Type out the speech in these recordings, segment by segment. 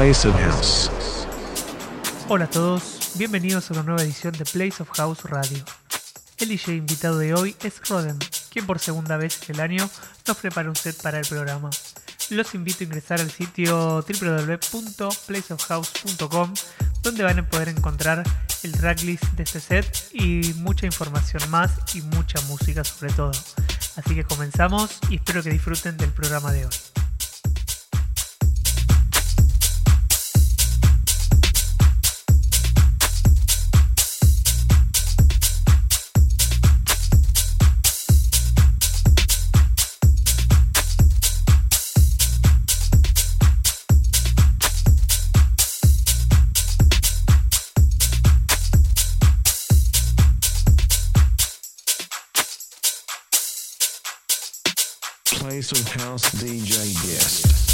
Place of House. Hola a todos, bienvenidos a una nueva edición de Place of House Radio. El DJ invitado de hoy es Roden, quien por segunda vez en el año nos prepara un set para el programa. Los invito a ingresar al sitio www.placeofhouse.com donde van a poder encontrar el tracklist de este set y mucha información más y mucha música sobre todo. Así que comenzamos y espero que disfruten del programa de hoy. House DJ guest.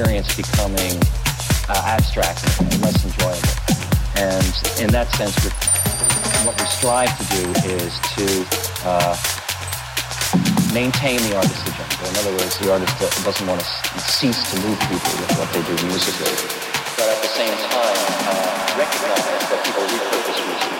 Experience becoming uh, abstract and less enjoyable. And in that sense, what we strive to do is to uh, maintain the artist's agenda. In other words, the artist doesn't want to cease to move people with what they do musically, but at the same time uh, recognize that people repurpose music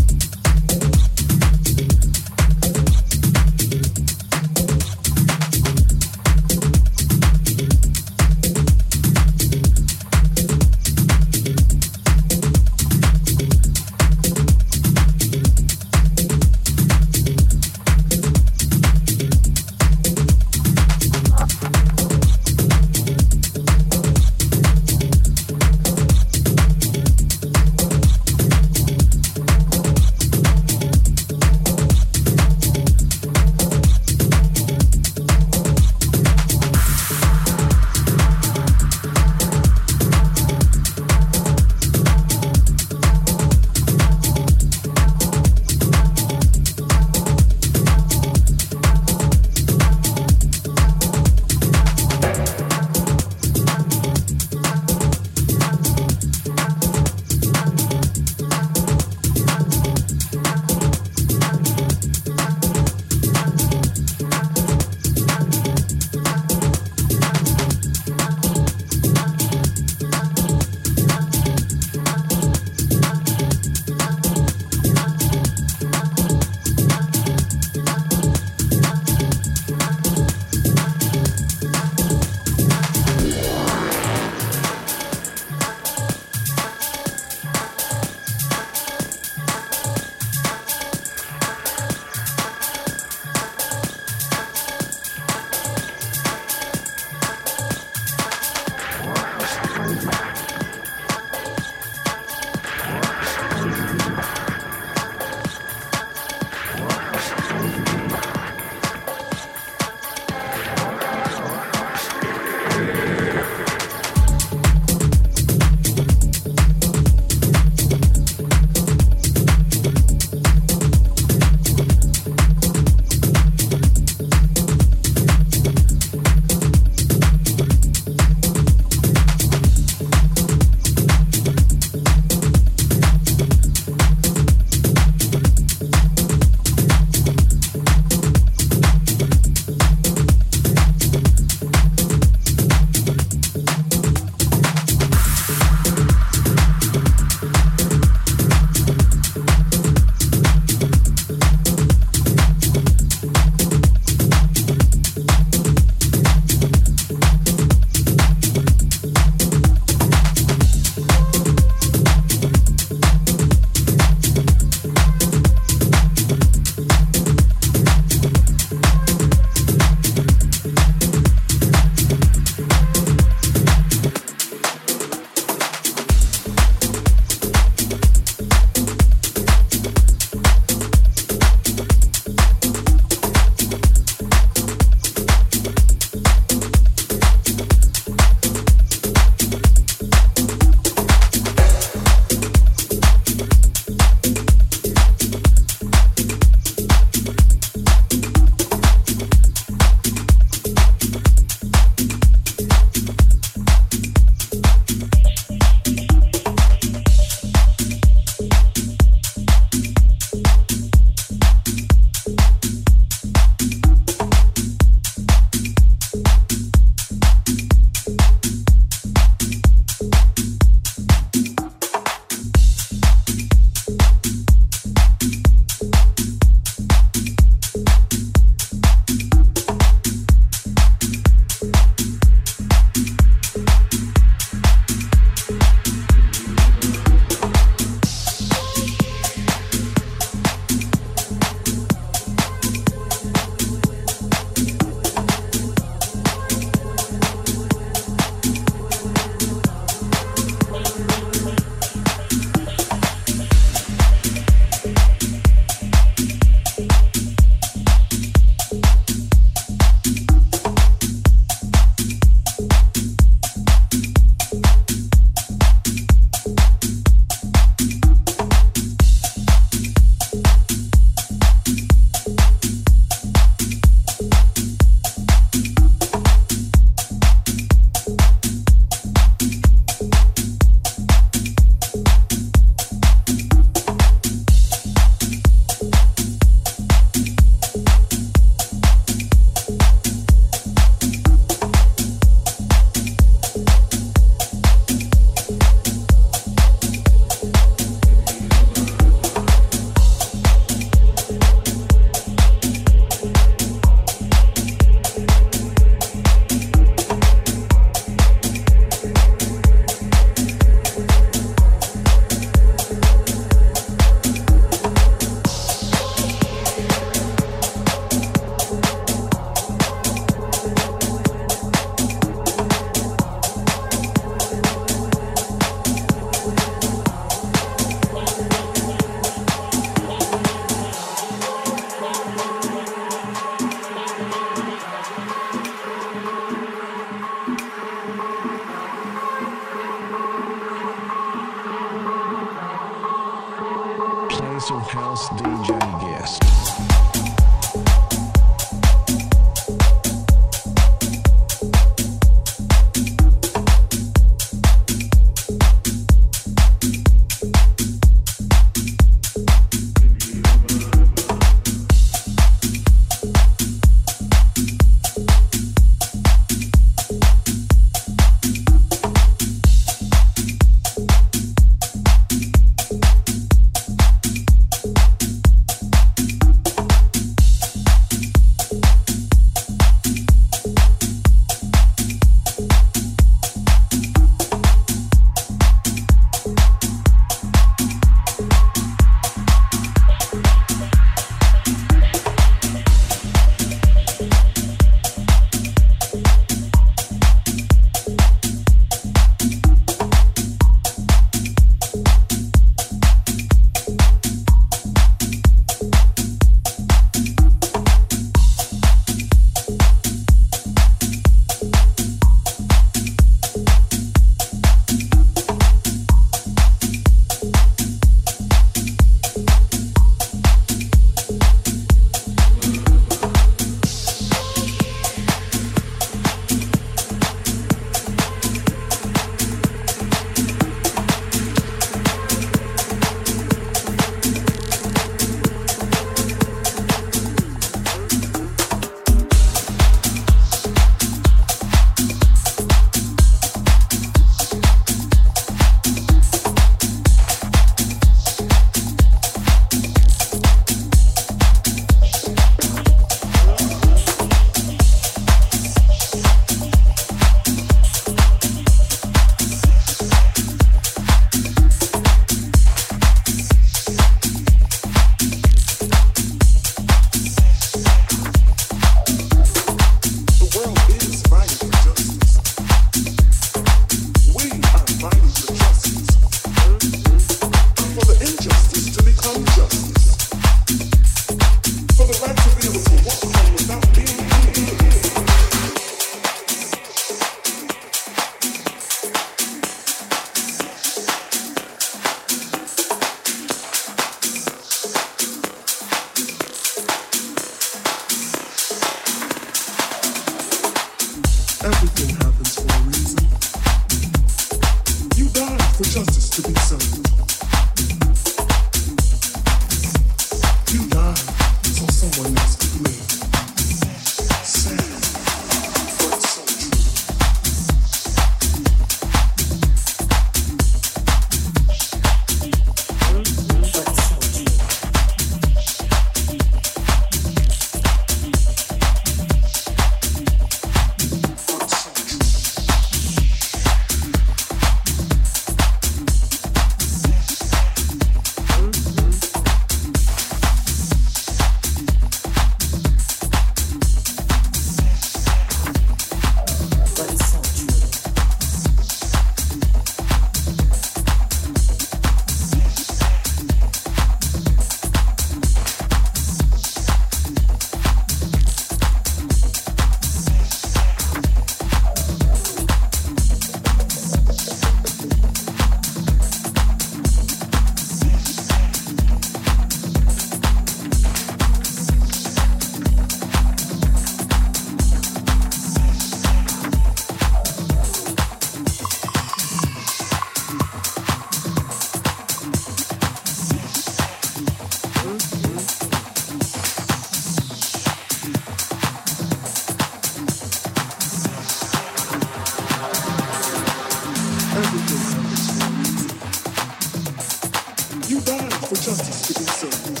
You died for justice to be served.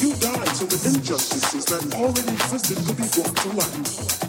You died so the injustices that already existed could be brought to light.